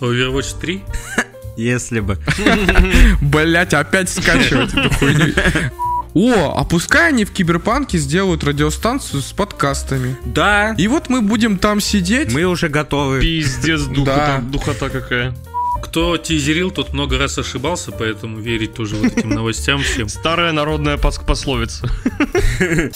Overwatch 3? Если бы. Блять, опять скачивать эту хуйню. О, а пускай они в Киберпанке сделают радиостанцию с подкастами. Да, И вот мы будем там сидеть. мы уже готовы. Пиздец, духота, Да. духота какая. Кто тизерил, тот много раз ошибался, поэтому верить тоже вот этим новостям всем. Старая народная пос- пословица.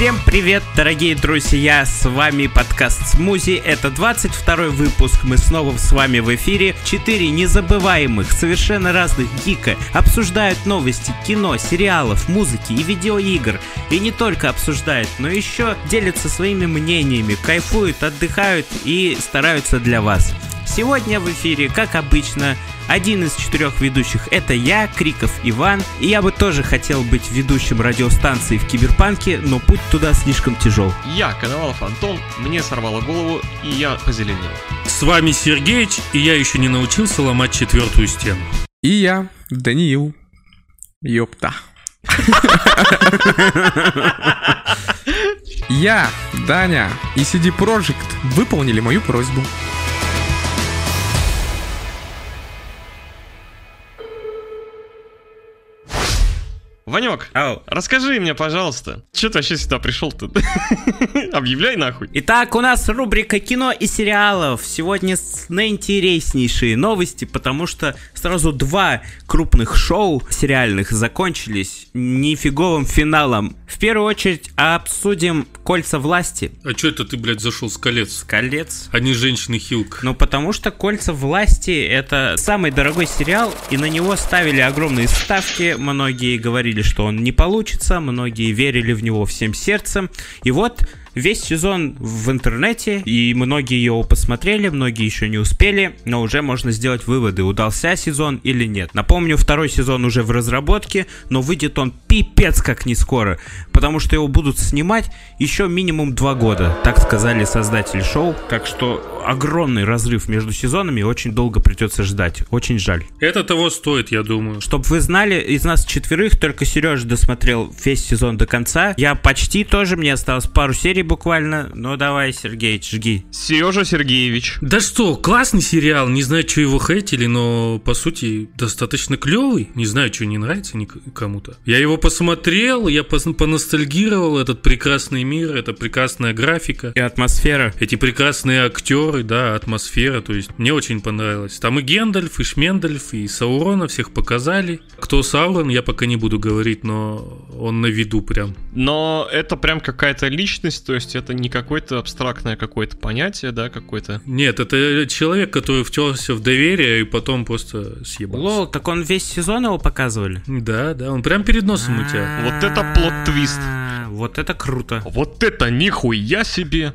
Всем привет, дорогие друзья, с вами подкаст Смузи, это 22 выпуск, мы снова с вами в эфире. Четыре незабываемых, совершенно разных гика обсуждают новости кино, сериалов, музыки и видеоигр. И не только обсуждают, но еще делятся своими мнениями, кайфуют, отдыхают и стараются для вас. Сегодня в эфире, как обычно, один из четырех ведущих это я, Криков Иван, и я бы тоже хотел быть ведущим радиостанции в Киберпанке, но путь туда слишком тяжел. Я, Коновалов Антон, мне сорвало голову, и я позеленел. С вами Сергеич, и я еще не научился ломать четвертую стену. И я, Даниил. Ёпта. Я, Даня и CD Projekt выполнили мою просьбу. Ванек, Ау. расскажи мне, пожалуйста, что ты вообще сюда пришел-то? Объявляй нахуй. Итак, у нас рубрика кино и сериалов. Сегодня с- наинтереснейшие новости, потому что сразу два крупных шоу сериальных закончились нифиговым финалом. В первую очередь обсудим «Кольца власти». А что это ты, блядь, зашел с колец? Колец. А не женщины Хилк. Ну, потому что «Кольца власти» — это самый дорогой сериал, и на него ставили огромные ставки. Многие говорили, что он не получится, многие верили в него всем сердцем. И вот весь сезон в интернете, и многие его посмотрели, многие еще не успели, но уже можно сделать выводы, удался сезон или нет. Напомню, второй сезон уже в разработке, но выйдет он пипец как не скоро, потому что его будут снимать еще минимум два года, так сказали создатели шоу, так что огромный разрыв между сезонами, очень долго придется ждать, очень жаль. Это того стоит, я думаю. Чтоб вы знали, из нас четверых только Сережа досмотрел весь сезон до конца. Я почти тоже, мне осталось пару серий буквально. Ну давай, Сергей, жги. Сережа Сергеевич. Да что, классный сериал, не знаю, что его хейтили, но по сути достаточно клевый. Не знаю, что не нравится ник- кому-то. Я его посмотрел, я пос- поностальгировал, этот прекрасный мир, эта прекрасная графика. И атмосфера. Эти прекрасные актеры, да, атмосфера, то есть мне очень понравилось. Там и Гендальф, и Шмендальф, и Саурона всех показали. Кто Саурон, я пока не буду говорить, но он на виду прям. Но это прям какая-то личность, то есть это не какое-то абстрактное какое-то понятие, да, какое-то. Нет, это человек, который втерся в доверие и потом просто съебался. Лол, так он весь сезон его показывали? Да, да, он прям перед носом у тебя. Вот это плот-твист. А, Вот это круто. Вот это нихуя себе!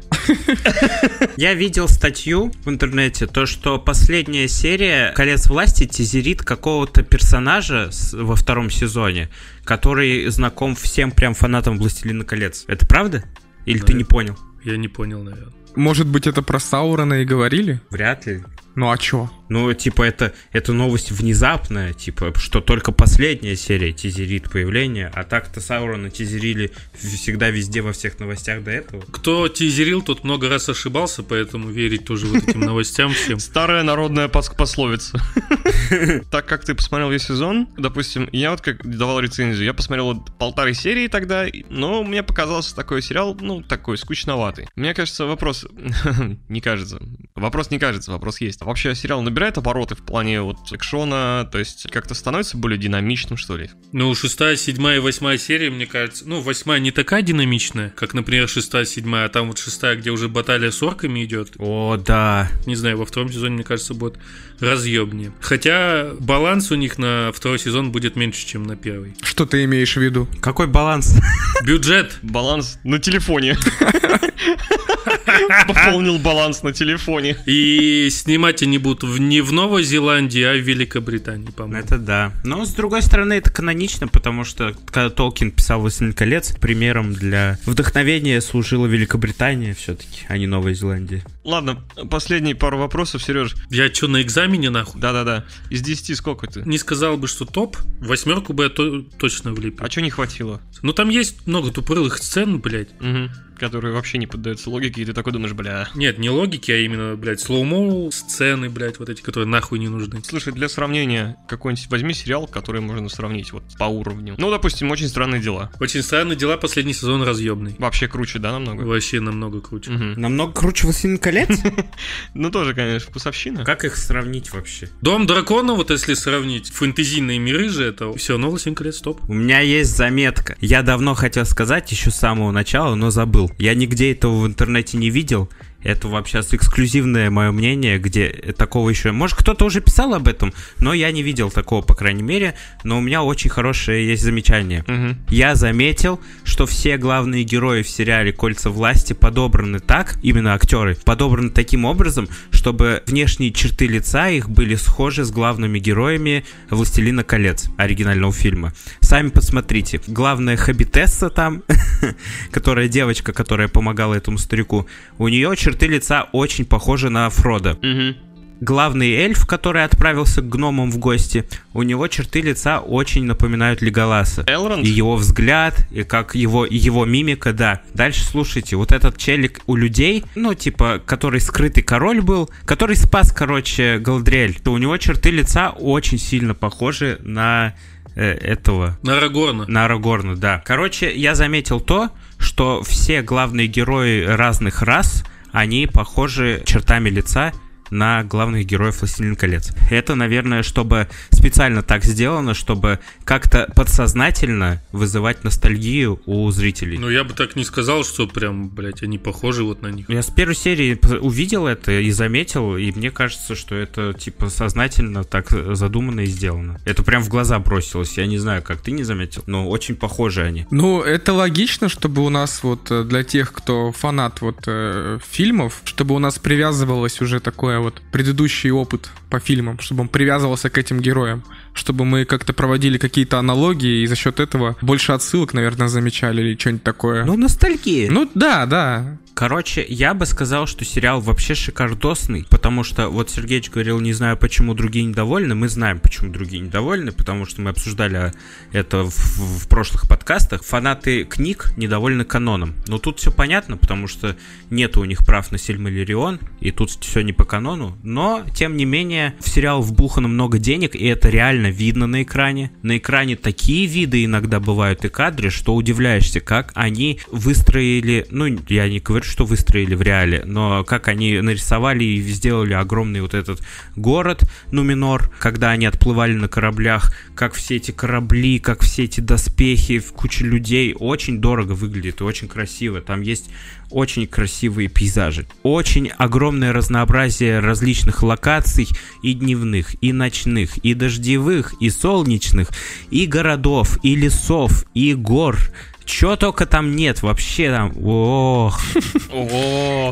Я видел статью в интернете, то, что последняя серия «Колец власти» тизерит какого-то персонажа во втором сезоне, который знаком всем прям фанатам «Властелина колец». Это правда? Или ты Да. не понял? Я не понял, наверное. Может быть, это про Саурона и говорили? Вряд ли. Ну а чё? Ну, типа, это, это новость внезапная, типа, что только последняя серия тизерит появление, а так-то Саурона тизерили всегда везде во всех новостях до этого. Кто тизерил, тот много раз ошибался, поэтому верить тоже вот этим новостям всем. Старая народная пос- пословица. Так как ты посмотрел весь сезон, допустим, я вот как давал рецензию, я посмотрел полторы серии тогда, но мне показался такой сериал, ну, такой скучноватый. Мне кажется, вопрос... Не кажется. Вопрос не кажется, вопрос есть. Вообще сериал набирает обороты в плане вот экшона, то есть как-то становится более динамичным, что ли. Ну, шестая, седьмая и восьмая серия, мне кажется, ну, восьмая не такая динамичная, как, например, шестая, седьмая, а там вот шестая, где уже баталия с орками идет. О, да. Не знаю, во втором сезоне, мне кажется, будет разъебнее. Хотя баланс у них на второй сезон будет меньше, чем на первый. Что ты имеешь в виду? Какой баланс? Бюджет. Баланс на телефоне. пополнил баланс на телефоне. И снимать они будут в- не в Новой Зеландии, а в Великобритании, по-моему. Это да. Но, с другой стороны, это канонично, потому что, когда Толкин писал «Властелин колец», примером для вдохновения служила Великобритания все-таки, а не Новая Зеландия. Ладно, последние пару вопросов, Сереж. Я что, на экзамене нахуй? Да-да-да. Из 10 сколько ты? Не сказал бы, что топ. Восьмерку бы я то- точно влепил. А чё не хватило? Ну там есть много тупорылых сцен, блядь. Мгм. Которые вообще не поддаются логике, и ты такой думаешь, бля. Нет, не логики, а именно, блядь, слоумо сцены, блядь, вот эти, которые нахуй не нужны. Слушай, для сравнения, какой-нибудь возьми сериал, который можно сравнить вот по уровню. Ну, допустим, очень странные дела. Очень странные дела, последний сезон разъемный. Вообще круче, да, намного? Вообще намного круче. Мгм. Намного круче «Властелин колец»? Ну, тоже, конечно, вкусовщина. Как их сравнить вообще? Дом дракона, вот если сравнить, фэнтезийные миры же, это все, новый «Властелин колец» топ. У меня есть заметка. Я давно хотел сказать еще с самого начала, но забыл. Я нигде этого в интернете не видел. Это вообще эксклюзивное мое мнение, где такого еще... Может, кто-то уже писал об этом, но я не видел такого, по крайней мере. Но у меня очень хорошее есть замечание. Мгм. Я заметил, что все главные герои в сериале «Кольца власти» подобраны так, именно актеры, подобраны таким образом, чтобы внешние черты лица их были схожи с главными героями «Властелина колец» оригинального фильма. Сами посмотрите. Главная Хабитесса там, которая девочка, которая помогала этому старику, у нее черты лица очень похожи на Фрода. Мгм. Главный эльф, который отправился к гномам в гости, у него черты лица очень напоминают Леголаса. Элронд? И его взгляд, и как его, и его мимика, да. Дальше слушайте, вот этот челик у людей, ну, типа, который скрытый король был, который спас, короче, Галдриэль, то у него черты лица очень сильно похожи на э, этого, На Арагорна. на Арагорна, да. Короче, я заметил то, что все главные герои разных рас, они похожи чертами лица на главных героев «Властелин колец». Это, наверное, чтобы специально так сделано, чтобы как-то подсознательно вызывать ностальгию у зрителей. Ну, я бы так не сказал, что прям, блядь, они похожи вот на них. Я с первой серии увидел это и заметил, и мне кажется, что это типа сознательно так задумано и сделано. Это прям в глаза бросилось. Я не знаю, как ты не заметил, но очень похожи они. Ну, это логично, чтобы у нас вот э, для тех, кто фанат вот э, фильмов, чтобы у нас привязывалось уже такое вот предыдущий опыт по фильмам, чтобы он привязывался к этим героям, чтобы мы как-то проводили какие-то аналогии и за счет этого больше отсылок, наверное, замечали или что-нибудь такое. Ну, ностальгия. Ну да, да. Короче, я бы сказал, что сериал вообще шикардосный, потому что вот Сергеич говорил, не знаю, почему другие недовольны. Мы знаем, почему другие недовольны, потому что мы обсуждали это в, в прошлых подкастах. Фанаты книг недовольны каноном. Но тут все понятно, потому что нет у них прав на Сильмалерион, и тут все не по канону. Но, тем не менее, в сериал вбухано много денег, и это реально видно на экране. На экране такие виды иногда бывают и кадры, что удивляешься, как они выстроили, ну, я не говорю, что выстроили в реале, но как они нарисовали и сделали огромный вот этот город Нуминор, когда они отплывали на кораблях, как все эти корабли, как все эти доспехи, в куче людей, очень дорого выглядит и очень красиво. Там есть очень красивые пейзажи. Очень огромное разнообразие различных локаций и дневных, и ночных, и дождевых, и солнечных, и городов, и лесов, и гор. Чё только там нет, вообще там, ох,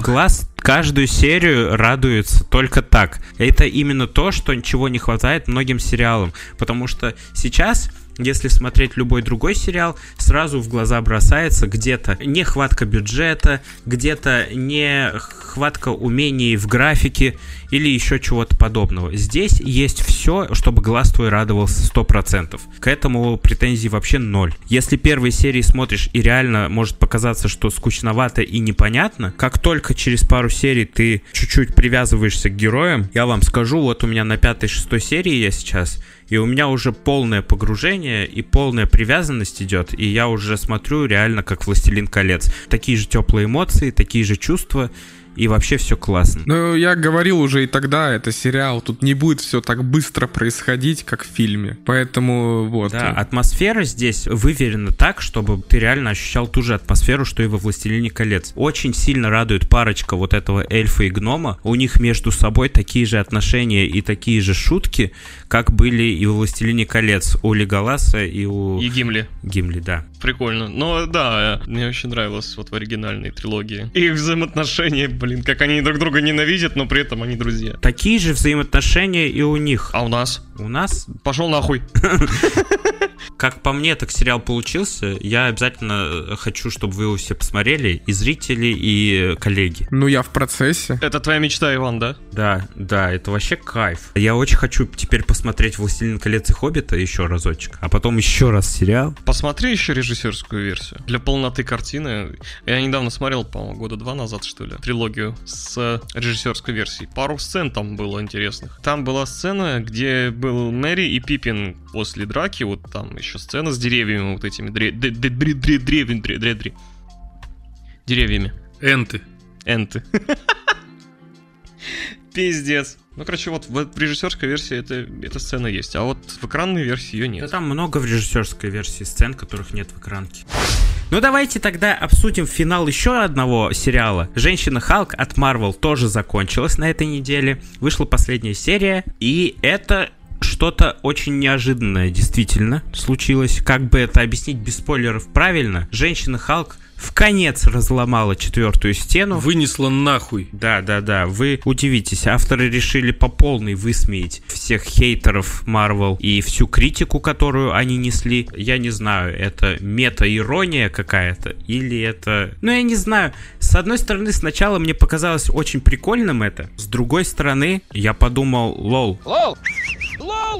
глаз каждую серию радуется только так. Это именно то, что ничего не хватает многим сериалам. Потому что сейчас, если смотреть любой другой сериал, сразу в глаза бросается где-то нехватка бюджета, где-то нехватка умений в графике или еще чего-то подобного. Здесь есть все, чтобы глаз твой радовался 100%. К этому претензий вообще ноль. Если первые серии смотришь и реально может показаться, что скучновато и непонятно, как только через пару серий ты чуть-чуть привязываешься к героям, я вам скажу, вот у меня на пятой-шестой серии я сейчас, и у меня уже полное погружение и полная привязанность идет, и я уже смотрю реально как «Властелин колец». Такие же теплые эмоции, такие же чувства, и вообще все классно. Ну, я говорил уже и тогда, это сериал, тут не будет все так быстро происходить, как в фильме. Поэтому вот. Да, атмосфера здесь выверена так, чтобы ты реально ощущал ту же атмосферу, что и во «Властелине колец». Очень сильно радует парочка вот этого эльфа и гнома. У них между собой такие же отношения и такие же шутки, как были и во «Властелине колец» у Леголаса и у И Гимли. Гимли, да. Прикольно. Но да, мне очень нравилось вот в оригинальной трилогии. Их взаимоотношения Блин, как они друг друга ненавидят, но при этом они друзья. Такие же взаимоотношения и у них. А у нас? У нас, Пошел нахуй. как по мне, так сериал получился. Я обязательно э, хочу, чтобы вы его все посмотрели, и зрители, и коллеги. Ну, я в процессе. Это твоя мечта, Иван, да? Да, да, это вообще кайф. Я очень хочу теперь посмотреть «Властелин колец» и «Хоббита» еще разочек, а потом еще раз сериал. Посмотри еще режиссерскую версию. Для полноты картины. Я недавно смотрел, по-моему, года два назад, что ли, трилогию с режиссерской версией. Пару сцен там было интересных. Там была сцена, где был Мэри и Пипин после драки. Вот там еще сцена с деревьями вот этими. Дре- дре- дре- дре- дре- древень- дре- дре- дре- Деревьями. Энты. Энты. Пиздец. Ну, короче, вот в режиссерской версии это, эта сцена есть, а вот в экранной версии ее Да нет. там много в режиссерской версии сцен, которых нет в экранке. Ну давайте тогда обсудим финал еще одного сериала. Женщина Халк от Marvel тоже закончилась на этой неделе. Вышла последняя серия, и это что-то очень неожиданное действительно случилось. Как бы это объяснить без спойлеров правильно? Женщина Халк в конец разломала четвертую стену. Вынесла нахуй. Да, да, да. Вы удивитесь, авторы решили по полной высмеять всех хейтеров Marvel и всю критику, которую они несли. Я не знаю, это мета-ирония какая-то или это... Ну, я не знаю. С одной стороны, сначала мне показалось очень прикольным это. С другой стороны, я подумал, лол.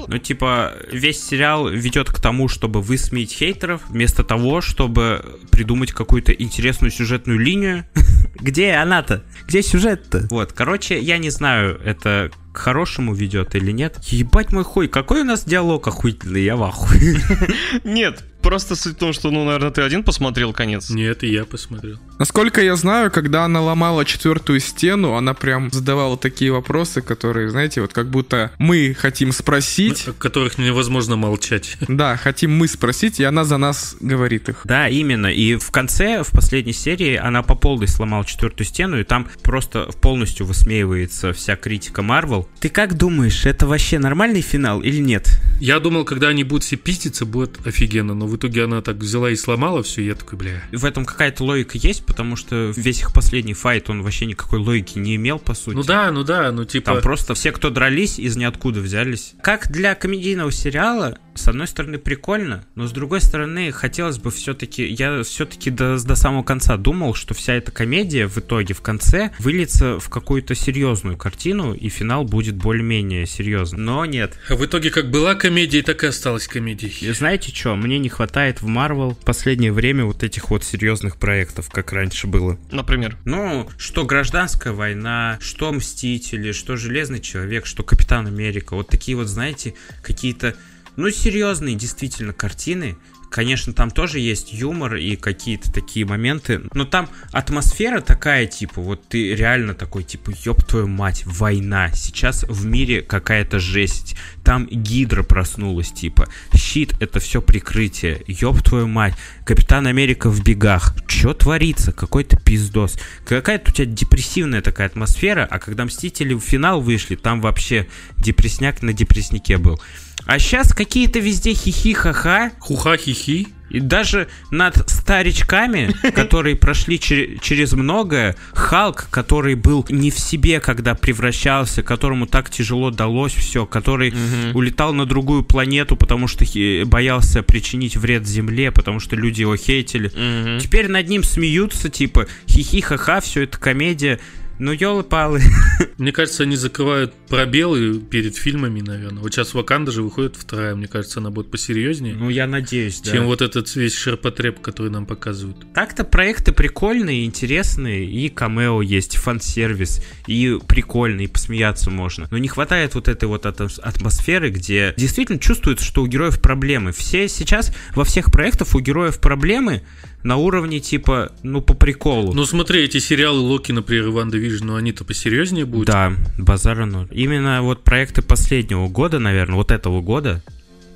Ну, типа, весь сериал ведет к тому, чтобы высмеять хейтеров, вместо того, чтобы придумать какую-то интересную сюжетную линию. Где она-то? Где сюжет-то? Вот, короче, я не знаю, это к хорошему ведет или нет. Ебать мой хуй, какой у нас диалог охуительный, я в ахуе. Нет, просто суть в том, что, ну, наверное, ты один посмотрел конец. Нет, и я посмотрел. Насколько я знаю, когда она ломала четвертую стену, она прям задавала такие вопросы, которые, знаете, вот как будто мы хотим спросить, О которых невозможно молчать. да, хотим мы спросить, и она за нас говорит их. Да, именно. И в конце, в последней серии, она по полной сломала четвертую стену, и там просто полностью высмеивается вся критика Марвел. Ты как думаешь, это вообще нормальный финал или нет? Я думал, когда они будут все пиздиться, будет офигенно, но в итоге она так взяла и сломала все, и я такой, бля. В этом какая-то логика есть, потому что весь их последний файт, он вообще никакой логики не имел, по сути. Ну да, ну да, ну типа... Там просто все, кто дрались, из ниоткуда взялись. Как для комедийного сериала, с одной стороны, прикольно, но с другой стороны, хотелось бы все-таки... Я все-таки до, до самого конца думал, что вся эта комедия в итоге, в конце, выльется в какую-то серьезную картину, и финал будет более-менее серьезным. Но нет. А в итоге как была комедия, так и осталась И комедией. знаете что? Мне не хватает в Marvel в последнее время вот этих вот серьезных проектов, как раньше было. Например. Ну, что гражданская война, что Мстители, что Железный Человек, что Капитан Америка. Вот такие вот, знаете, какие-то, ну, серьезные действительно картины. Конечно, там тоже есть юмор и какие-то такие моменты, но там атмосфера такая, типа, вот ты реально такой, типа, ёб твою мать, война, сейчас в мире какая-то жесть, там Гидра проснулась, типа, щит это все прикрытие, ёб твою мать, Капитан Америка в бегах, чё творится, какой-то пиздос, какая-то у тебя депрессивная такая атмосфера, а когда Мстители в финал вышли, там вообще депресняк на депресснике был. А сейчас какие-то везде хихи-ха-ха, Хуха-хихи. и даже над старичками, которые прошли чер- через многое, Халк, который был не в себе, когда превращался, которому так тяжело далось все, который улетал на другую планету, потому что боялся причинить вред Земле, потому что люди его хейтили. Мгм. Теперь над ним смеются, типа, хихи-ха-ха, все это комедия. Ну, елы-палы. Мне кажется, они закрывают пробелы перед фильмами, наверное. Вот сейчас Ваканда же выходит вторая, мне кажется, она будет посерьезнее, Ну, я надеюсь, да. чем вот этот весь ширпотреб, который нам показывают. Так-то проекты прикольные, интересные, и камео есть, фан-сервис, и прикольно, и посмеяться можно. Но не хватает вот этой вот атмосферы, где действительно чувствуется, что у героев проблемы. Все сейчас, во всех проектах у героев проблемы на уровне типа, ну, по приколу. Ну смотри, эти сериалы Локи, например, и WandaVision, ну они-то посерьезнее будут. Да, базара ноль. Именно вот проекты последнего года, наверное, вот этого года,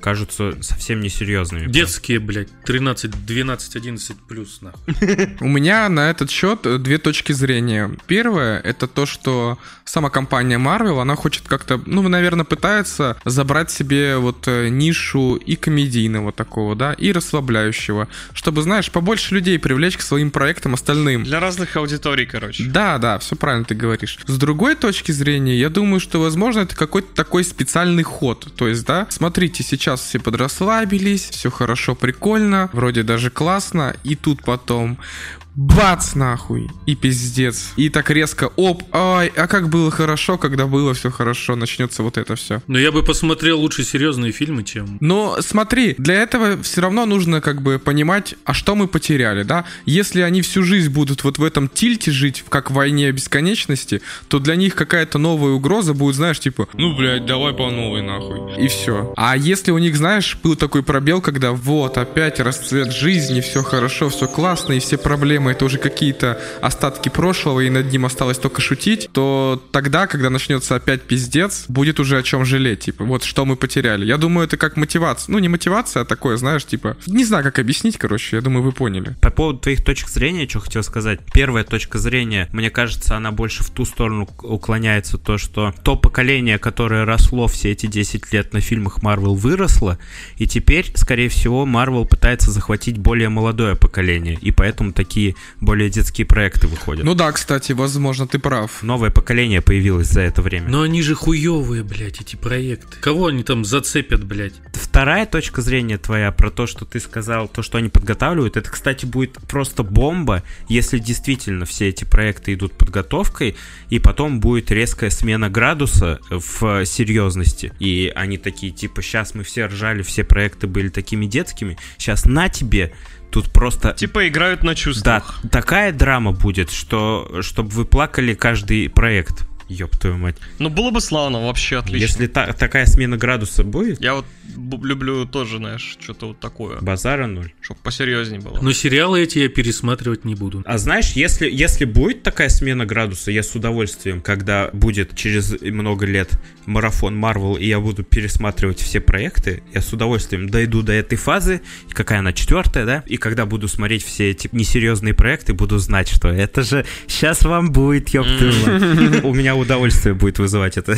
кажутся совсем несерьезными. Детские, блядь, 13, 12, 11 плюс, нахуй. У меня на этот счет две точки зрения. Первое, это то, что сама компания Marvel, она хочет как-то, ну, наверное, пытается забрать себе вот э, нишу и комедийного такого, да, и расслабляющего, чтобы, знаешь, побольше людей привлечь к своим проектам остальным. Для разных аудиторий, короче. Да, да, все правильно ты говоришь. С другой точки зрения, я думаю, что, возможно, это какой-то такой специальный ход. То есть, да, смотрите, сейчас все подрасслабились, все хорошо, прикольно, вроде даже классно, и тут потом бац нахуй, и пиздец. И так резко, оп, ай, а как было хорошо, когда было все хорошо, начнется вот это все. Но я бы посмотрел лучше серьезные фильмы, чем... Но смотри, для этого все равно нужно как бы понимать, а что мы потеряли, да? Если они всю жизнь будут вот в этом тильте жить, как в войне бесконечности, то для них какая-то новая угроза будет, знаешь, типа, ну, блядь, давай по новой нахуй. И все. А если у них, знаешь, был такой пробел, когда вот, опять расцвет жизни, все хорошо, все классно, и все проблемы это уже какие-то остатки прошлого, и над ним осталось только шутить, то тогда, когда начнется опять пиздец, будет уже о чем жалеть. Типа, вот что мы потеряли. Я думаю, это как мотивация. Ну, не мотивация, а такое, знаешь, типа... Не знаю, как объяснить, короче. Я думаю, вы поняли. По поводу твоих точек зрения, что хотел сказать. Первая точка зрения, мне кажется, она больше в ту сторону уклоняется, то, что то поколение, которое росло все эти 10 лет на фильмах Marvel, выросло, и теперь, скорее всего, Marvel пытается захватить более молодое поколение, и поэтому такие более детские проекты выходят. Ну да, кстати, возможно, ты прав. Новое поколение появилось за это время. Но они же хуевые, блядь, эти проекты. Кого они там зацепят, блядь? Вторая точка зрения твоя про то, что ты сказал, то, что они подготавливают, это, кстати, будет просто бомба, если действительно все эти проекты идут подготовкой, и потом будет резкая смена градуса в серьезности. И они такие, типа, сейчас мы все ржали, все проекты были такими детскими, сейчас на тебе Тут просто... Типа играют на чувствах. Да, такая драма будет, что чтобы вы плакали каждый проект. Ёб твою мать. Ну, было бы славно, вообще отлично. Если та, такая смена градуса будет... Я вот люблю тоже, знаешь, что-то вот такое. Базара ноль. Чтоб посерьезнее было. Но сериалы эти я пересматривать не буду. А знаешь, если, если будет такая смена градуса, я с удовольствием, когда будет через много лет марафон Marvel, и я буду пересматривать все проекты, я с удовольствием дойду до этой фазы, какая она четвертая, да, и когда буду смотреть все эти несерьезные проекты, буду знать, что это же сейчас вам будет, ёб У меня удовольствие будет вызывать это.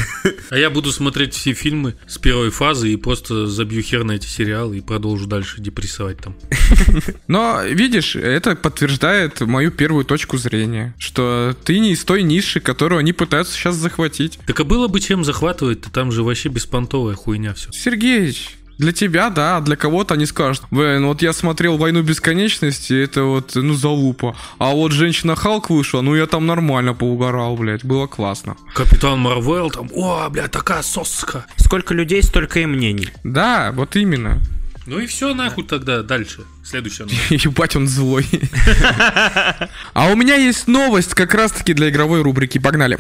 А я буду смотреть все фильмы с первой фазы и просто забью хер на эти сериалы и продолжу дальше депрессовать там. Но, видишь, это подтверждает мою первую точку зрения, что ты не из той ниши, которую они пытаются сейчас захватить. Так а было бы чем захватывать-то, там же вообще беспонтовая хуйня все. Сергеевич, для тебя, да, а для кого-то они скажут, блин, вот я смотрел «Войну бесконечности», это вот, ну, залупа. А вот «Женщина Халк» вышла, ну, я там нормально поугарал, блядь, было классно. Капитан Марвел там, о, блядь, такая соска. Сколько людей, столько и мнений. Да, вот именно. Ну и все, нахуй тогда дальше. Следующая новость. Ебать, он злой. А у меня есть новость как раз-таки для игровой рубрики. Погнали.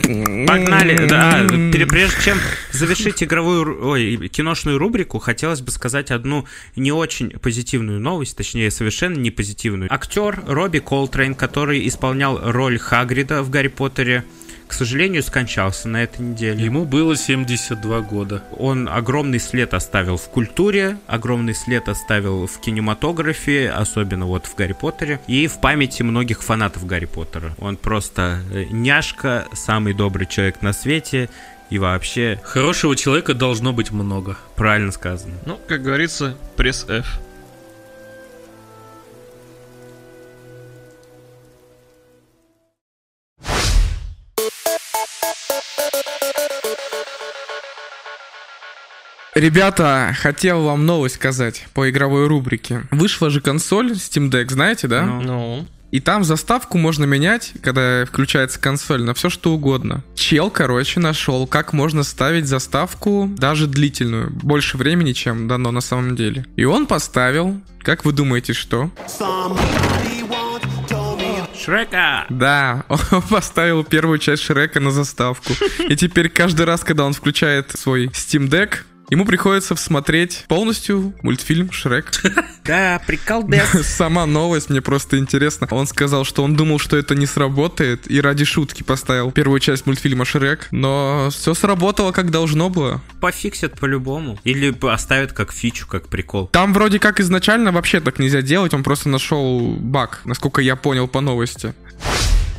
Погнали, да. Прежде чем завершить игровую, ой, киношную рубрику, хотелось бы сказать одну не очень позитивную новость, точнее, совершенно не позитивную. Актер Робби Колтрейн, который исполнял роль Хагрида в Гарри Поттере, к сожалению, скончался на этой неделе. Ему было 72 года. Он огромный след оставил в культуре, огромный след оставил в кинематографе, особенно вот в Гарри Поттере, и в памяти многих фанатов Гарри Поттера. Он просто э, няшка, самый добрый человек на свете, и вообще... Хорошего человека должно быть много. Правильно сказано. Ну, как говорится, пресс F. Ребята, хотел вам новость сказать по игровой рубрике. Вышла же консоль Steam Deck, знаете, да? Ну. No. И там заставку можно менять, когда включается консоль, на все что угодно. Чел, короче, нашел, как можно ставить заставку даже длительную, больше времени, чем дано на самом деле. И он поставил, как вы думаете, что? Шрека! Да, он поставил первую часть Шрека на заставку. И теперь каждый раз, когда он включает свой Steam Deck, ему приходится смотреть полностью мультфильм «Шрек». Да, приколдес. Сама новость, мне просто интересно. Он сказал, что он думал, что это не сработает, и ради шутки поставил первую часть мультфильма «Шрек», но все сработало, как должно было. Пофиксят по-любому. Или оставят как фичу, как прикол. Там вроде как изначально вообще так нельзя делать, он просто нашел баг, насколько я понял по новости.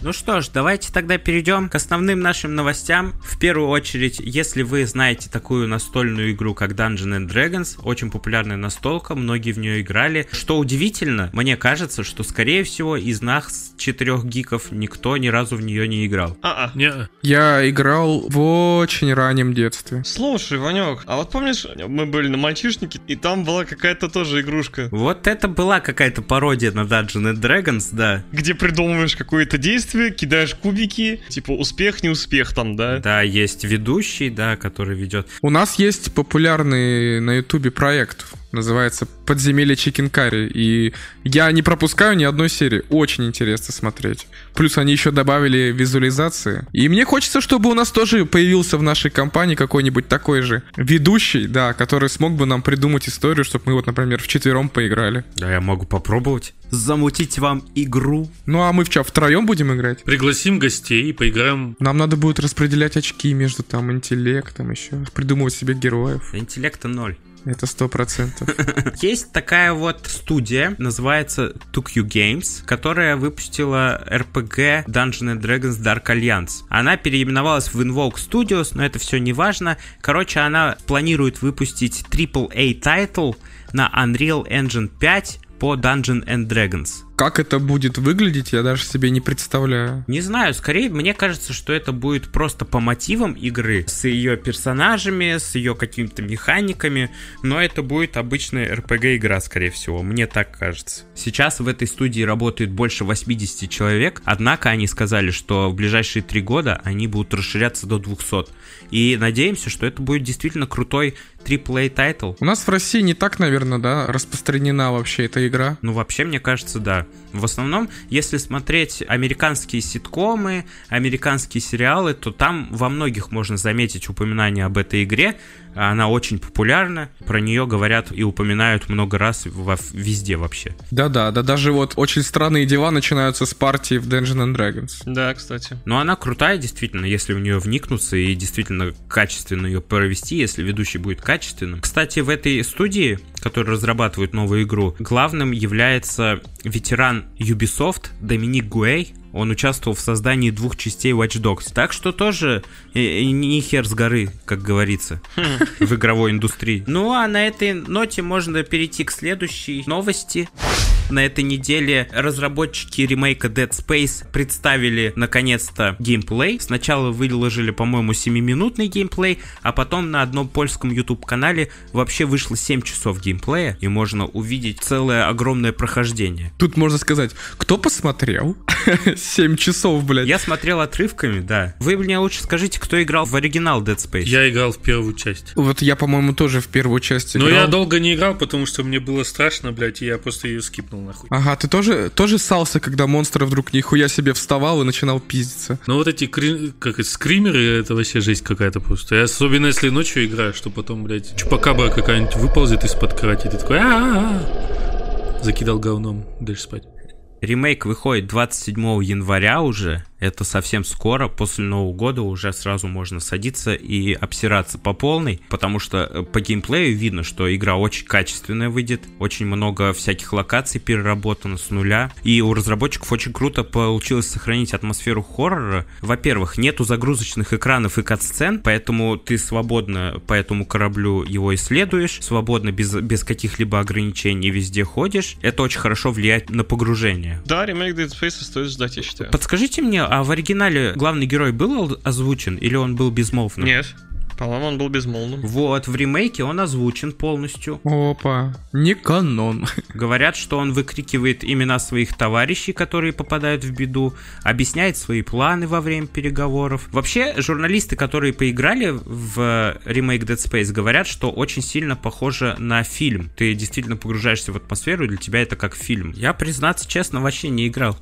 Ну что ж, давайте тогда перейдем к основным нашим новостям. В первую очередь, если вы знаете такую настольную игру, как Dungeons and Dragons, очень популярная настолка, многие в нее играли. Что удивительно, мне кажется, что, скорее всего, из нас четырех гиков никто ни разу в нее не играл. А-а. Не, Я играл в очень раннем детстве. Слушай, Ванек, а вот помнишь, мы были на мальчишнике, и там была какая-то тоже игрушка, Вот это была какая-то пародия на Dungeons and Dragons, да. где придумываешь какое-то действие, кидаешь кубики, типа успех, не успех там, да? Да, есть ведущий, да, который ведет. У нас есть популярный на ютубе проект, называется «Подземелье Чикен Карри», и я не пропускаю ни одной серии, очень интересно смотреть. Плюс они еще добавили визуализации. И мне хочется, чтобы у нас тоже появился в нашей компании какой-нибудь такой же ведущий, да, который смог бы нам придумать историю, чтобы мы вот, например, вчетвером поиграли. Да, я могу попробовать замутить вам игру. Ну а мы в что, втроем будем играть? пригласим гостей и поиграем. Нам надо будет распределять очки между там интеллектом еще, придумывать себе героев. Интеллекта ноль. Это сто процентов. Есть такая вот студия, называется Tuque Games, которая выпустила RPG Dungeons and Dragons Dark Alliance. Она переименовалась в Invoke Studios, но это все не важно. Короче, она планирует выпустить AAA title на Unreal Engine 5 по Dungeons and Dragons. Как это будет выглядеть, я даже себе не представляю. Не знаю, скорее мне кажется, что это будет просто по мотивам игры, с ее персонажами, с ее какими-то механиками, но это будет обычная RPG игра, скорее всего, мне так кажется. Сейчас в этой студии работает больше 80 человек, однако они сказали, что в ближайшие три года они будут расширяться до 200. И надеемся, что это будет действительно крутой AAA title. У нас в России не так, наверное, да, распространена вообще эта игра. Ну, вообще, мне кажется, да. В основном, если смотреть американские ситкомы, американские сериалы, то там во многих можно заметить упоминание об этой игре. Она очень популярна, про нее говорят и упоминают много раз во, везде вообще. Да-да, да даже вот очень странные дела начинаются с партии в Dungeons and Dragons. Да, кстати. Но она крутая, действительно, если в нее вникнуться и действительно качественно ее провести, если ведущий будет качественным. Кстати, в этой студии, которая разрабатывает новую игру, главным является ветеран Ubisoft Доминик Гуэй. Он участвовал в создании двух частей Watch Dogs. Так что тоже не хер с горы, как говорится, в игровой индустрии. Ну а на этой ноте можно перейти к следующей новости. На этой неделе разработчики ремейка Dead Space представили наконец-то геймплей. Сначала выложили, по-моему, 7-минутный геймплей, а потом на одном польском YouTube-канале вообще вышло 7 часов геймплея, и можно увидеть целое огромное прохождение. Тут можно сказать, кто посмотрел? 7 часов, блядь. Я смотрел отрывками, да. Вы мне лучше скажите, кто играл в оригинал Dead Space? Я играл в первую часть. Вот я, по-моему, тоже в первую часть Но играл. я долго не играл, потому что мне было страшно, блядь, и я просто ее скипнул нахуй. Ага, ты тоже, тоже ссался, когда монстр вдруг нихуя себе вставал и начинал пиздиться. Но вот эти кри- как это, скримеры, это вообще жесть какая-то просто. И особенно если ночью играешь, что потом, блядь, чупакабра какая-нибудь выползет из-под кровати, и ты такой а Закидал говном, дальше спать. Ремейк выходит 27 января уже. Это совсем скоро, после Нового года уже сразу можно садиться и обсираться по полной, потому что э, по геймплею видно, что игра очень качественная выйдет, очень много всяких локаций переработано с нуля, и у разработчиков очень круто получилось сохранить атмосферу хоррора. Во-первых, нету загрузочных экранов и катсцен, поэтому ты свободно по этому кораблю его исследуешь, свободно без, без каких-либо ограничений везде ходишь. Это очень хорошо влияет на погружение. Да, ремейк Dead Space стоит ждать, я считаю. Подскажите мне, а в оригинале главный герой был озвучен или он был безмолвным? Нет. По-моему, он был безмолвным. Вот, в ремейке он озвучен полностью. Опа, не канон. Говорят, что он выкрикивает имена своих товарищей, которые попадают в беду, объясняет свои планы во время переговоров. Вообще, журналисты, которые поиграли в ремейк Dead Space, говорят, что очень сильно похоже на фильм. Ты действительно погружаешься в атмосферу, и для тебя это как фильм. Я, признаться честно, вообще не играл.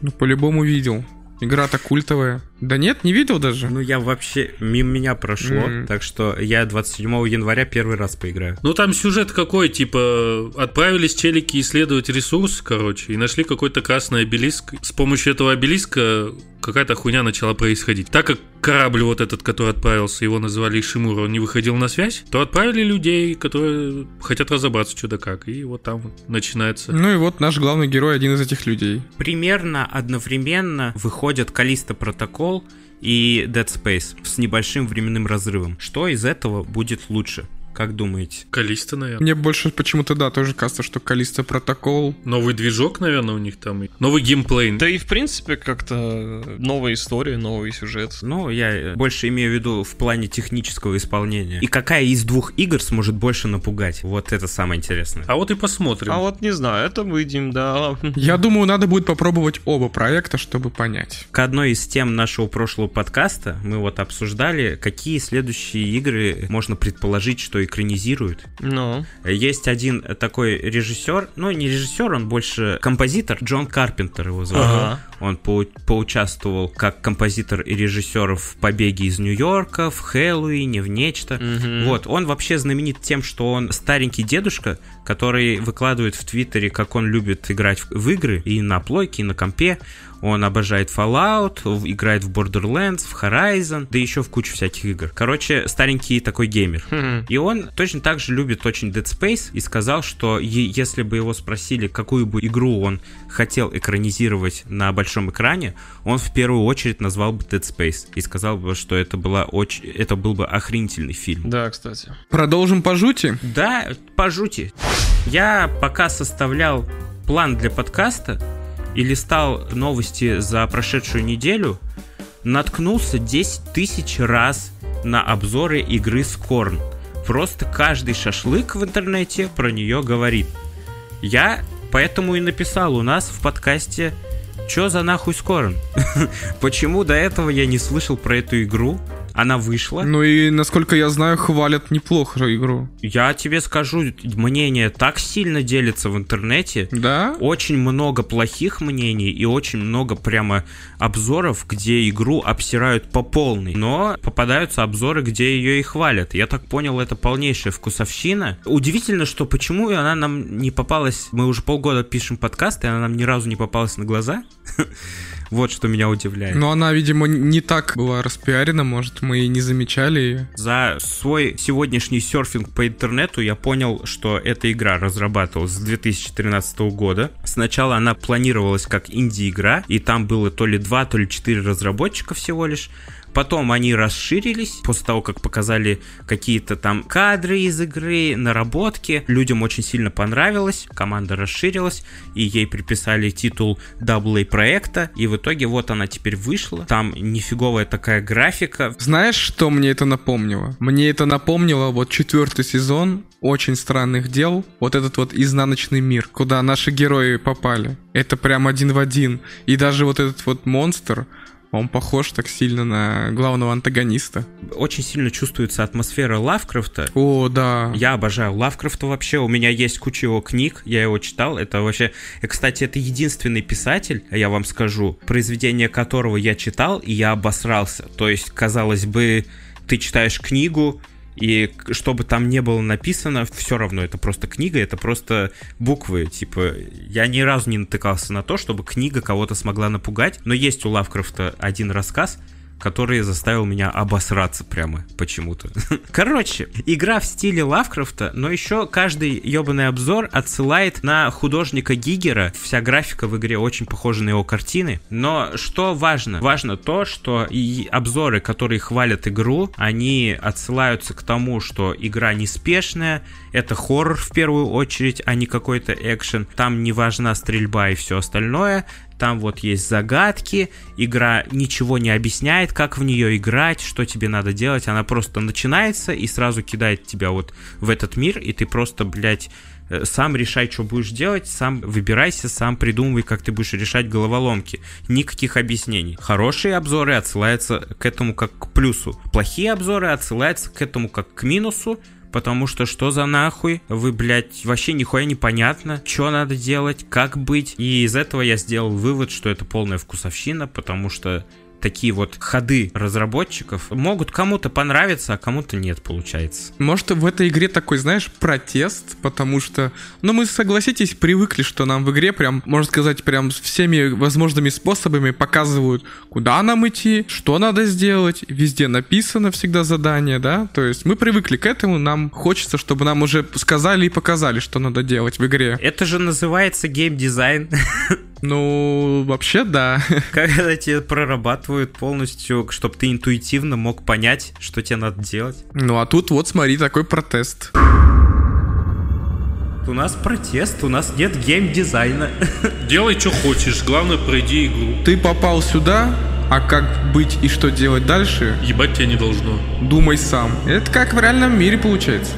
Ну, по-любому видел. Игра-то культовая. Да нет, не видел даже. Ну, я вообще мимо меня прошло, Мгм. так что я 27 января первый раз поиграю. Ну там сюжет какой, типа, отправились челики исследовать ресурс, короче, и нашли какой-то красный обелиск. С помощью этого обелиска какая-то хуйня начала происходить. Так как корабль вот этот, который отправился, его называли Ишимура, он не выходил на связь, то отправили людей, которые хотят разобраться, что да как. И вот там вот начинается. Ну и вот наш главный герой один из этих людей. Примерно одновременно выходят Калиста Протокол и Dead Space с небольшим временным разрывом. Что из этого будет лучше? Как думаете? Калиста, наверное. Мне больше почему-то, да, тоже кажется, что Калиста Протокол. Новый движок, наверное, у них там. и Новый геймплей. Да и в принципе как-то новая история, новый сюжет. Ну, я э, больше имею в виду в плане технического исполнения. И какая из двух игр сможет больше напугать? Вот это самое интересное. А вот и посмотрим. А вот не знаю, это выйдем, да. Я думаю, надо будет попробовать оба проекта, чтобы понять. К одной из тем нашего прошлого подкаста мы вот обсуждали, какие следующие игры можно предположить, что экранизируют. Ну, Есть один такой режиссер, ну не режиссер, он больше композитор, Джон Карпентер его зовут. Ага. Он поу- поучаствовал как композитор и режиссер в «Побеге из Нью-Йорка», в «Хэллоуине», в «Нечто». Мгм. Вот, он вообще знаменит тем, что он старенький дедушка, который выкладывает в Твиттере, как он любит играть в игры и на плойке, и на компе. Он обожает Fallout, играет в Borderlands, в Horizon, да еще в кучу всяких игр. Короче, старенький такой геймер. И он точно так же любит очень Dead Space и сказал, что если бы его спросили, какую бы игру он хотел экранизировать на большом экране, он в первую очередь назвал бы Dead Space и сказал бы, что это была очень, это был бы охренительный фильм. Да, кстати. Продолжим по жути. Да, по жути. Я пока составлял план для подкаста и листал новости за прошедшую неделю, наткнулся 10 тысяч раз на обзоры игры Скорн. Просто каждый шашлык в интернете про нее говорит. Я поэтому и написал у нас в подкасте Чё за нахуй Скорн? Почему до этого я не слышал про эту игру? Она вышла. Ну и, насколько я знаю, хвалят неплохо игру. Я тебе скажу, мнение так сильно делится в интернете. Да? Очень много плохих мнений и очень много прямо обзоров, где игру обсирают по полной. Но попадаются обзоры, где ее и хвалят. Я так понял, это полнейшая вкусовщина. Удивительно, что почему она нам не попалась... Мы уже полгода пишем подкаст, и она нам ни разу не попалась на глаза. Вот что меня удивляет. Но она, видимо, не так была распиарена, может, мы и не замечали ее. За свой сегодняшний серфинг по интернету я понял, что эта игра разрабатывалась с 2013 года. Сначала она планировалась как инди-игра, и там было то ли 2, то ли 4 разработчика всего лишь. Потом они расширились, после того, как показали какие-то там кадры из игры, наработки. Людям очень сильно понравилось, команда расширилась, и ей приписали титул AA проекта, и в итоге вот она теперь вышла. Там нифиговая такая графика, Знаешь, что мне это напомнило? Мне это напомнило вот четвертый сезон очень странных дел, вот этот вот изнаночный мир, куда наши герои попали. Это прям один в один. И даже вот этот вот монстр, он похож так сильно на главного антагониста. очень сильно чувствуется атмосфера Лавкрафта. О, да. Я обожаю Лавкрафта вообще. У меня есть куча его книг, я его читал. Это вообще... И, кстати, это единственный писатель, я вам скажу, произведение которого я читал, и я обосрался. То есть, казалось бы, ты читаешь книгу, и что бы там не было написано, все равно это просто книга, это просто буквы. Типа, я ни разу не натыкался на то, чтобы книга кого-то смогла напугать. Но есть у Лавкрафта один рассказ, который заставил меня обосраться прямо почему-то. Короче, игра в стиле Лавкрафта, но еще каждый ебаный обзор отсылает на художника Гигера. Вся графика в игре очень похожа на его картины. Но что важно? Важно то, что и обзоры, которые хвалят игру, они отсылаются к тому, что игра неспешная, это хоррор в первую очередь, а не какой-то экшен. Там не важна стрельба и все остальное. Там вот есть загадки, игра ничего не объясняет, как в нее играть, что тебе надо делать. Она просто начинается и сразу кидает тебя вот в этот мир, и ты просто, блядь, э, сам решай, что будешь делать, сам выбирайся, сам придумывай, как ты будешь решать головоломки. Никаких объяснений. Хорошие обзоры отсылаются к этому как к плюсу. Плохие обзоры отсылаются к этому как к минусу, потому что что за нахуй? Вы, блядь, вообще нихуя непонятно, что надо делать, как быть. И из этого я сделал вывод, что это полная вкусовщина, потому что такие вот ходы разработчиков могут кому-то понравиться, а кому-то нет, получается. Может, в этой игре такой, знаешь, протест, потому что, ну, мы, согласитесь, привыкли, что нам в игре прям, можно сказать, прям всеми возможными способами показывают, куда нам идти, что надо сделать, везде написано всегда задание, да, то есть мы привыкли к этому, нам хочется, чтобы нам уже сказали и показали, что надо делать в игре. Это же называется геймдизайн. Ну, вообще, да. Когда тебе прорабатывают полностью, чтобы ты интуитивно мог понять, что тебе надо делать. Ну, а тут вот, смотри, такой протест. У нас протест, у нас нет геймдизайна. Делай, что хочешь, главное, пройди игру. Ты попал сюда, а как быть и что делать дальше, Ебать тебя не должно. думай сам. Это как в реальном мире получается.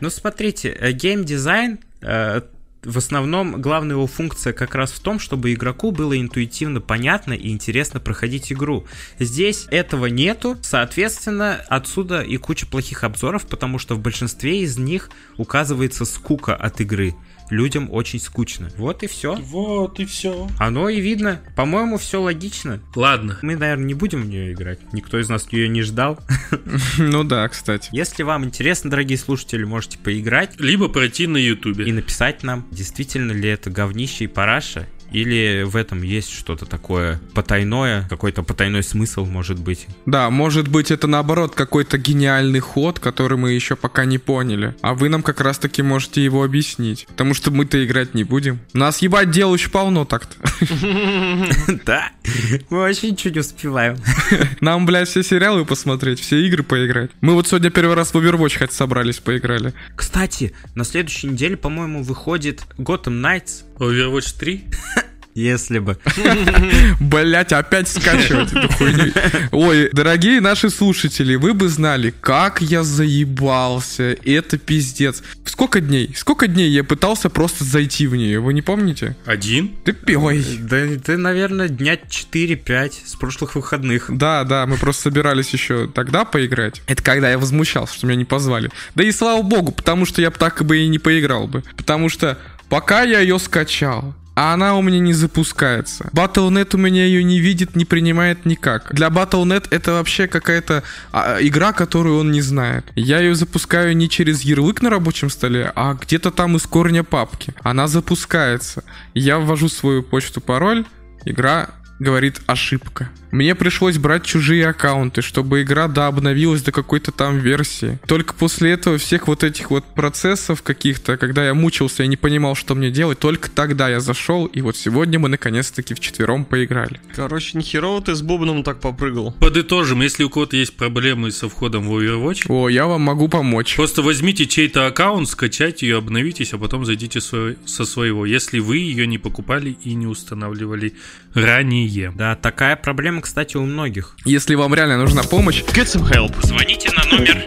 Ну, смотрите, э, геймдизайн э, в основном главная его функция как раз в том, чтобы игроку было интуитивно понятно и интересно проходить игру. Здесь этого нету, соответственно, отсюда и куча плохих обзоров, потому что в большинстве из них указывается скука от игры. Людям очень скучно. Вот и все. Вот и все. Оно и видно. По-моему, все логично. Ладно. Мы, наверное, не будем в нее играть. Никто из нас ее не ждал. Ну да, кстати. Если вам интересно, дорогие слушатели, можете поиграть Либо пройти на и ютубе. написать нам, действительно ли это говнище и параша, или в этом есть что-то такое потайное, какой-то потайной смысл, может быть. Да, может быть это наоборот какой-то гениальный ход, который мы еще пока не поняли. А вы нам как раз таки можете его объяснить. Потому что мы-то играть не будем. Нас ебать дел еще полно так-то. Да, мы очень чуть успеваем. Нам, блядь, все сериалы посмотреть, все игры поиграть. Мы вот сегодня первый раз в Overwatch хоть собрались, поиграли. Кстати, на следующей неделе, по-моему, выходит Gotham Knights. Overwatch 3? Если бы. Блять, опять скачивать эту хуйню. Ой, дорогие наши слушатели, вы бы знали, как я заебался. Это пиздец. Сколько дней? Сколько дней я пытался просто зайти в нее, вы не помните? Один? Ты пой. Да ты, наверное, дня 4-5 с прошлых выходных. Да, да, мы просто собирались еще тогда поиграть. Это когда я возмущался, что меня не позвали. Да и слава богу, потому что я бы так бы и не поиграл бы. Потому что пока я ее скачал, а она у меня не запускается. Battle.net у меня ее не видит, не принимает никак. Для Battle.net это вообще какая-то а, игра, которую он не знает. Я ее запускаю не через ярлык на рабочем столе, а где-то там из корня папки. Она запускается. Я ввожу свою почту, пароль, игра говорит ошибка. Мне пришлось брать чужие аккаунты, чтобы игра да обновилась до какой-то там версии. Только после этого всех вот этих вот процессов каких-то, когда я мучился и не понимал, что мне делать, только тогда я зашел, и вот сегодня мы наконец-таки вчетвером поиграли. Короче, нихерово ты с бубном так попрыгал. Подытожим, если у кого-то есть проблемы со входом в Overwatch, О, я вам могу помочь. просто возьмите чей-то аккаунт, скачайте ее, обновитесь, а потом зайдите со со своего, если вы ее не покупали и не устанавливали ранее. Да, такая проблема, кстати, у многих. Если вам реально нужна помощь, Get some help. Звоните на номер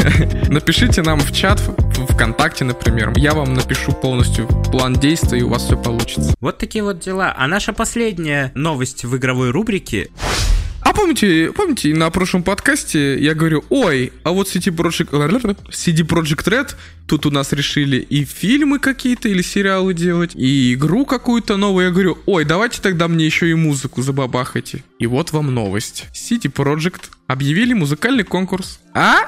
напишите нам в чат, в в ВКонтакте, например. Я вам напишу полностью план действий, и у вас все получится. Вот такие вот дела. А наша последняя новость в игровой рубрике А помните, помните, на прошлом подкасте я говорю, ой, а вот CD Projekt, CD Projekt Red, тут у нас решили и фильмы какие-то или сериалы делать, и игру какую-то новую. Я говорю, ой, давайте тогда мне еще и музыку забабахайте. И вот вам новость. CD Projekt объявили музыкальный конкурс. А?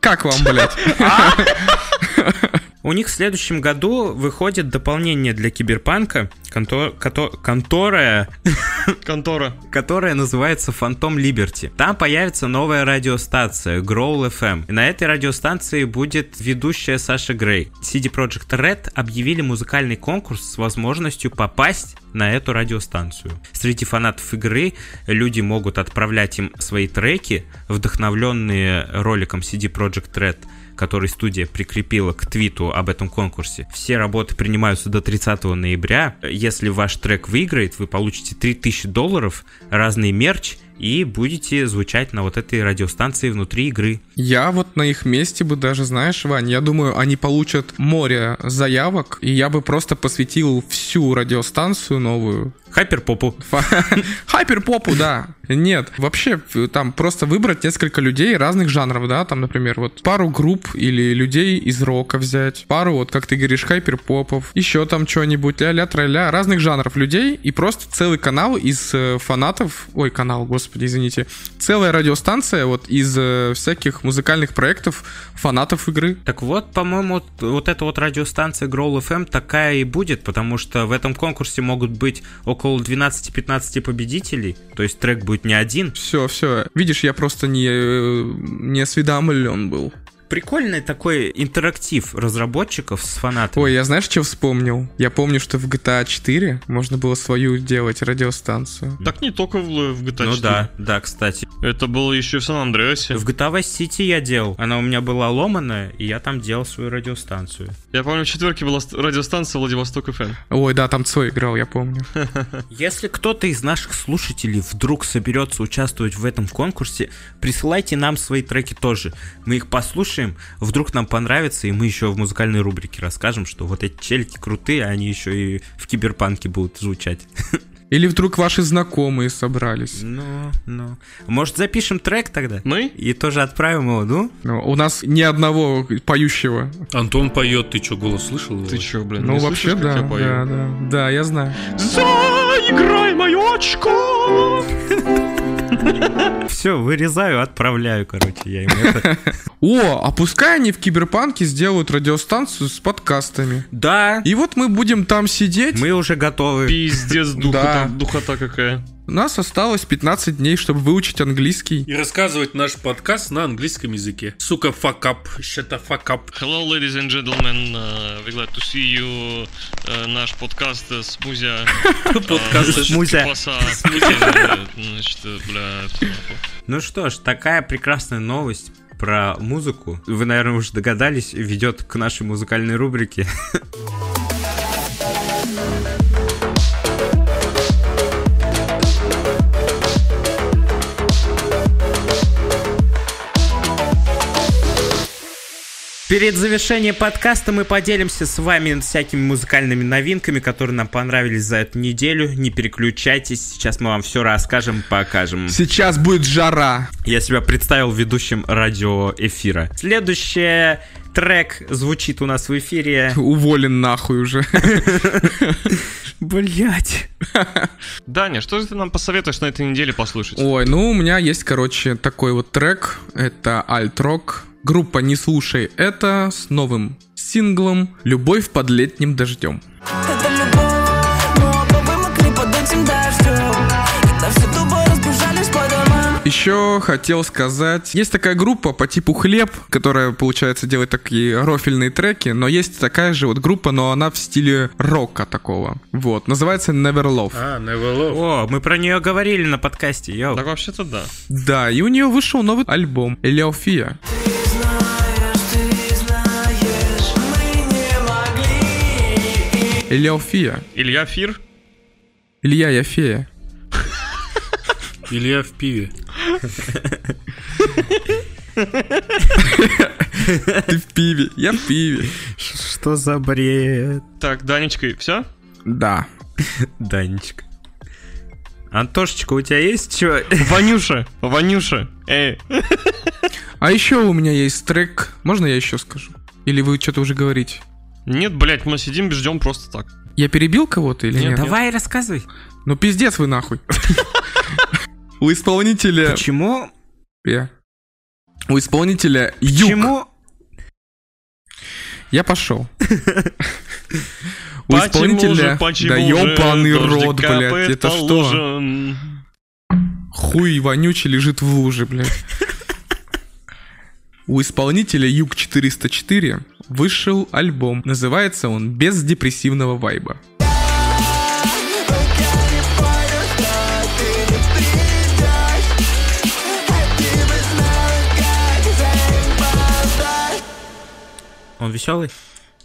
Как вам, блядь? У них в следующем году выходит дополнение для Киберпанка, контор, конторая, Контора. которая называется Phantom Liberty. Там появится новая радиостанция Growl FM. И на этой радиостанции будет ведущая Саша Грей. CD Projekt Red объявили музыкальный конкурс с возможностью попасть на эту радиостанцию. Среди фанатов игры люди могут отправлять им свои треки, вдохновленные роликом CD Projekt Red, который студия прикрепила к твиту об этом конкурсе. Все работы принимаются до 30 ноября. Если ваш трек выиграет, вы получите 3000 долларов, разный мерч и будете звучать на вот этой радиостанции внутри игры. Я вот на их месте бы даже, знаешь, Вань, я думаю, они получат море заявок, и я бы просто посвятил всю радиостанцию новую Хайперпопу. Хайперпопу, да. Нет, вообще там просто выбрать несколько людей разных жанров, да, там, например, вот пару групп или людей из рока взять, пару, вот как ты говоришь, хайперпопов, еще там что-нибудь, ля-ля, тра-ля, разных жанров людей и просто целый канал из э, фанатов, ой, канал, господи, извините, целая радиостанция вот из э, всяких музыкальных проектов фанатов игры. Так вот, по-моему, вот, вот эта вот радиостанция Growl FM такая и будет, потому что в этом конкурсе могут быть около 12-15 победителей, то есть трек будет не один. Все, все. Видишь, я просто не, э, не осведомлен был прикольный такой интерактив разработчиков с фанатами. Ой, я знаешь, что вспомнил? Я помню, что в GTA 4 можно было свою делать радиостанцию. Так не только в, в GTA 4. Ну да, да, кстати. Это было еще в Сан-Андреасе. В GTA Vice City я делал. Она у меня была ломаная, и я там делал свою радиостанцию. Я помню, в четверке была радиостанция Владивосток FM. Ой, да, там Цой играл, я помню. Если кто-то из наших слушателей вдруг соберется участвовать в этом конкурсе, присылайте нам свои треки тоже. Мы их послушаем послушаем, вдруг нам понравится, и мы еще в музыкальной рубрике расскажем, что вот эти челики крутые, они еще и в киберпанке будут звучать. Или вдруг ваши знакомые собрались? Ну, ну. Может, запишем трек тогда? Мы? И тоже отправим его, ну? ну у нас ни одного поющего. Антон поет, ты что, голос слышал? Ты что, блин, Ну, вообще, слышишь, да, да, да. Да, я знаю. Заиграй мое очко! Все, вырезаю, отправляю, короче, я им это. О, а пускай они в Киберпанке сделают радиостанцию с подкастами. Да. И вот мы будем там сидеть. Мы уже готовы. Пиздец, духота, духота какая. У нас осталось 15 дней, чтобы выучить английский. И рассказывать наш подкаст на английском языке. Сука, fuck up, shut the fuck up. Hello, ladies and gentlemen. Uh, we're glad to see you. Uh, наш подкаст Смузя. Подкаст Смузя. Значит, бля, Ну что ж, такая прекрасная новость про музыку. Вы, наверное, уже догадались, ведет к нашей музыкальной рубрике. Перед завершением подкаста мы поделимся с вами всякими музыкальными новинками, которые нам понравились за эту неделю. Не переключайтесь, сейчас мы вам все расскажем, покажем. Сейчас будет жара. Я себя представил ведущим радиоэфира. Следующий трек звучит у нас в эфире. Уволен нахуй уже. Блять. Даня, что же ты нам посоветуешь на этой неделе послушать? Ой, ну у меня есть, короче, такой вот трек. Это альт-рок Группа «Не слушай это» с новым синглом «Любовь под летним дождем». Это любовь, но мы могли под этим дождем, когда все тупо разбежались по домам. Еще хотел сказать, есть такая группа по типу Хлеб, которая, получается, делает такие рофильные треки, но есть такая же вот группа, но она в стиле рока такого. Вот, называется Never Love. А, Never Love. О, мы про нее говорили на подкасте, йоу. Так вообще-то да. Да, и у нее вышел новый альбом «Элеофия». Илья Фия. Илья Фир? Илья я фея. Илья в пиве. Ты в пиве, я в пиве. Что за бред? Так, Данечка, все? Да. Данечка. Антошечка, у тебя есть что? Ванюша, Ванюша, эй. А еще у меня есть трек. Можно я еще скажу? Или вы что-то уже говорите? Нет, блядь, мы сидим и ждем просто так. Я перебил кого-то или нет? нет? Давай рассказывай. Ну пиздец вы нахуй. У исполнителя... Почему? Я. У исполнителя Почему? Я пошел. У исполнителя... Да ёбаный рот, блядь, это что? Хуй вонючий лежит в луже, блядь. У исполнителя Юг 404 вышел альбом. Называется он «Без депрессивного вайба». Он веселый?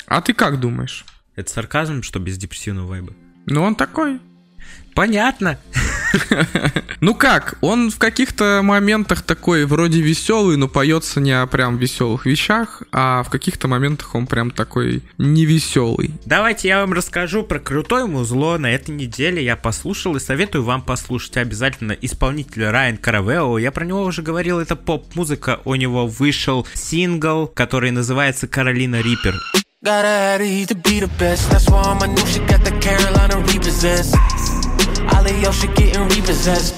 А ты как думаешь? Это сарказм, что без депрессивного вайба? Ну он такой. Понятно. Ну как, он в каких-то моментах такой вроде веселый, но поется не о прям веселых вещах, а в каких-то моментах он прям такой невеселый. Давайте я вам расскажу про крутое музло. На этой неделе я послушал и советую вам послушать обязательно исполнителя Райан Каравео. Я про него уже говорил, это поп-музыка. У него вышел сингл, который называется «Каролина Риппер». Gotta have it to be the best. That's why my new shit got the Carolina repossessed.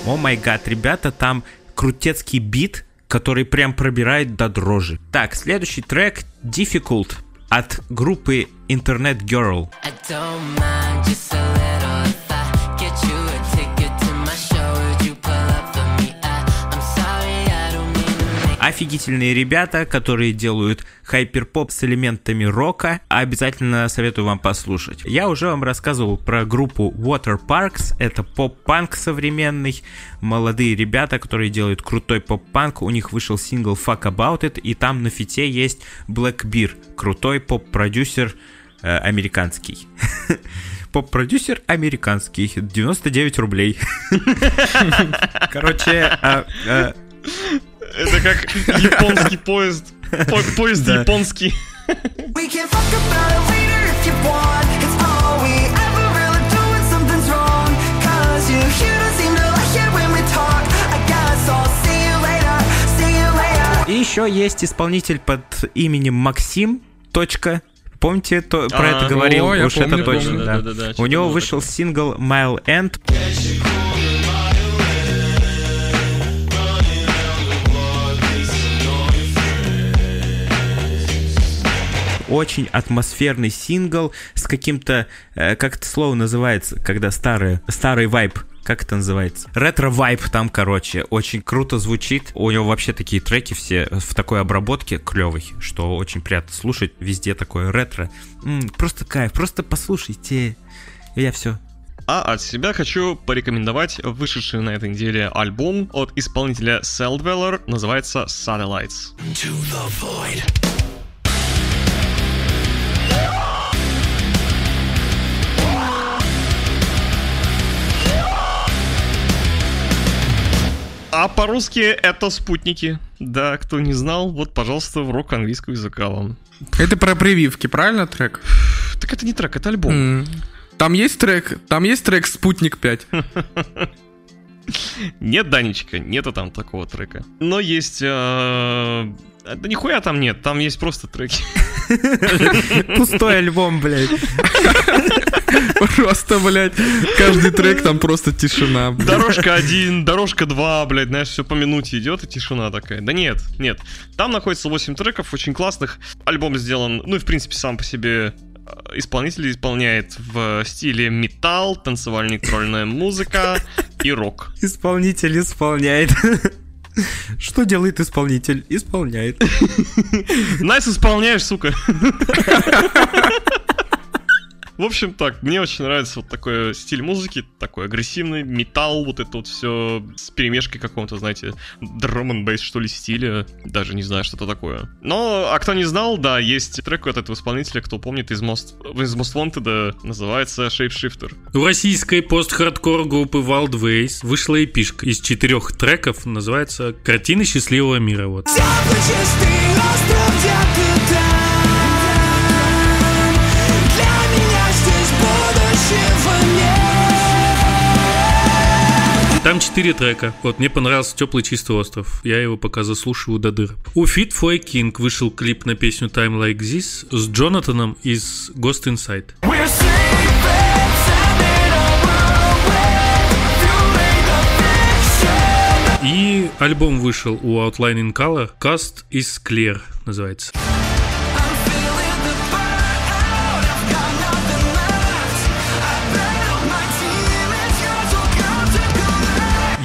О май гад, ребята, там крутецкий бит, который прям пробирает до дрожи. Так, следующий трек Difficult от группы Internet Girl. I don't mind, just a Офигительные ребята, которые делают хайперпоп с элементами рока. Обязательно советую вам послушать. Я уже вам рассказывал про группу Waterparks. Это поп-панк современный. Молодые ребята, которые делают крутой поп-панк. У них вышел сингл Fuck About It. И там на фите есть Black Beer. Крутой поп-продюсер э, американский. Поп-продюсер американский. 99 рублей. Короче, а, а, это как японский поезд. По поезд японский. И еще есть исполнитель под именем Максим. Точка. Помните, то, про а, это говорил? О, Уж помню, это точно, помню. да. да, да, да У него вышел такое. сингл Mile End. Очень атмосферный сингл с каким-то, э, как это слово называется, когда старый, старый вайб, как это называется? Ретро-вайб там, короче, очень круто звучит. У него вообще такие треки все в такой обработке клевой, что очень приятно слушать. Везде такое ретро. М-м, просто кайф, просто послушайте. И я все. А от себя хочу порекомендовать вышедший на этой неделе альбом от исполнителя Celldweller, называется Satellites. To the void. А по-русски это спутники. Да, кто не знал, вот, пожалуйста, урок английского языка вам. Это про прививки, правильно трек? Так это не трек, это альбом. Mm. Там есть трек, там есть трек «Спутник 5». Нет, Данечка, нету там такого трека. Но есть... Э, да нихуя там нет, там есть просто треки. Пустой альбом, блядь. Просто, блядь, каждый трек там просто тишина. Блядь. Дорожка один, дорожка два, блядь, знаешь, все по минуте идет и тишина такая. Да нет, нет. Там находится 8 треков, очень классных. Альбом сделан, ну и в принципе сам по себе э, исполнитель исполняет в стиле металл, танцевальная электронная музыка и рок. Исполнитель исполняет. Что делает исполнитель? Исполняет. Nice исполняешь, сука. В общем, так, мне очень нравится вот такой стиль музыки, такой агрессивный, металл, вот это вот все с перемешкой какого-то, знаете, драм н бейс что ли, стиля, даже не знаю, что это такое. Но, а кто не знал, да, есть трек от этого исполнителя, кто помнит, из Most, из Most Wanted, называется Shapeshifter. У российской пост-хардкор группы Wild Ways вышла эпишка из четырех треков, называется «Картины счастливого мира». Вот. Там четыре трека. Вот мне понравился Теплый чистый остров. Я его пока заслушиваю до дыр. У Fit for a King вышел клип на песню Time Like This с Джонатаном из Ghost Inside. И альбом вышел у Outline in Color. Cast is Clear называется.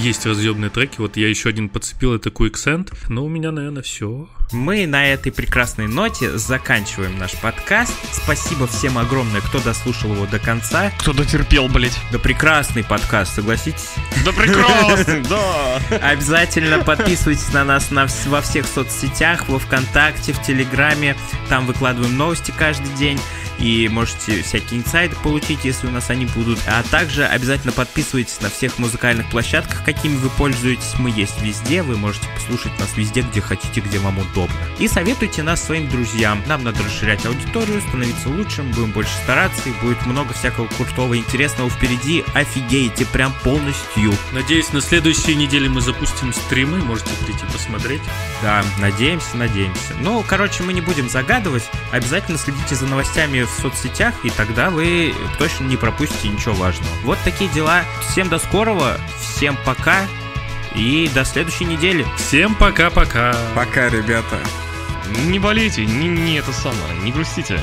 Есть разъемные треки. Вот я еще один подцепил, это Quicksand. Но у меня, наверное, все. Мы на этой прекрасной ноте заканчиваем наш подкаст. Спасибо всем огромное, кто дослушал его до конца. Кто дотерпел, блять. Да прекрасный подкаст, согласитесь? Да прекрасный, да. Обязательно подписывайтесь на нас на, во всех соцсетях, во Вконтакте, в Телеграме. Там выкладываем новости каждый день. и можете всякие инсайды получить, если у нас они будут. А также обязательно подписывайтесь на всех музыкальных площадках, какими вы пользуетесь. Мы есть везде, вы можете послушать нас везде, где хотите, где вам удобно. И советуйте нас своим друзьям. Нам надо расширять аудиторию, становиться лучшим, будем больше стараться, и будет много всякого крутого и интересного впереди. Офигеете, прям полностью. Надеюсь, на следующей неделе мы запустим стримы, можете прийти посмотреть. Да, надеемся, надеемся. Ну, короче, мы не будем загадывать. Обязательно следите за новостями в соцсетях, и тогда вы точно не пропустите ничего важного. Вот такие дела. Всем до скорого, всем пока и до следующей недели. Всем пока-пока. Пока, ребята. Не болейте, не, не это самое, не грустите.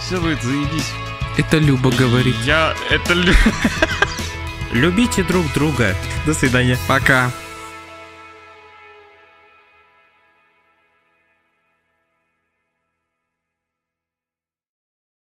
Все будет заебись. Это Люба говорит. Я это лю- Любите друг друга. До свидания. Пока.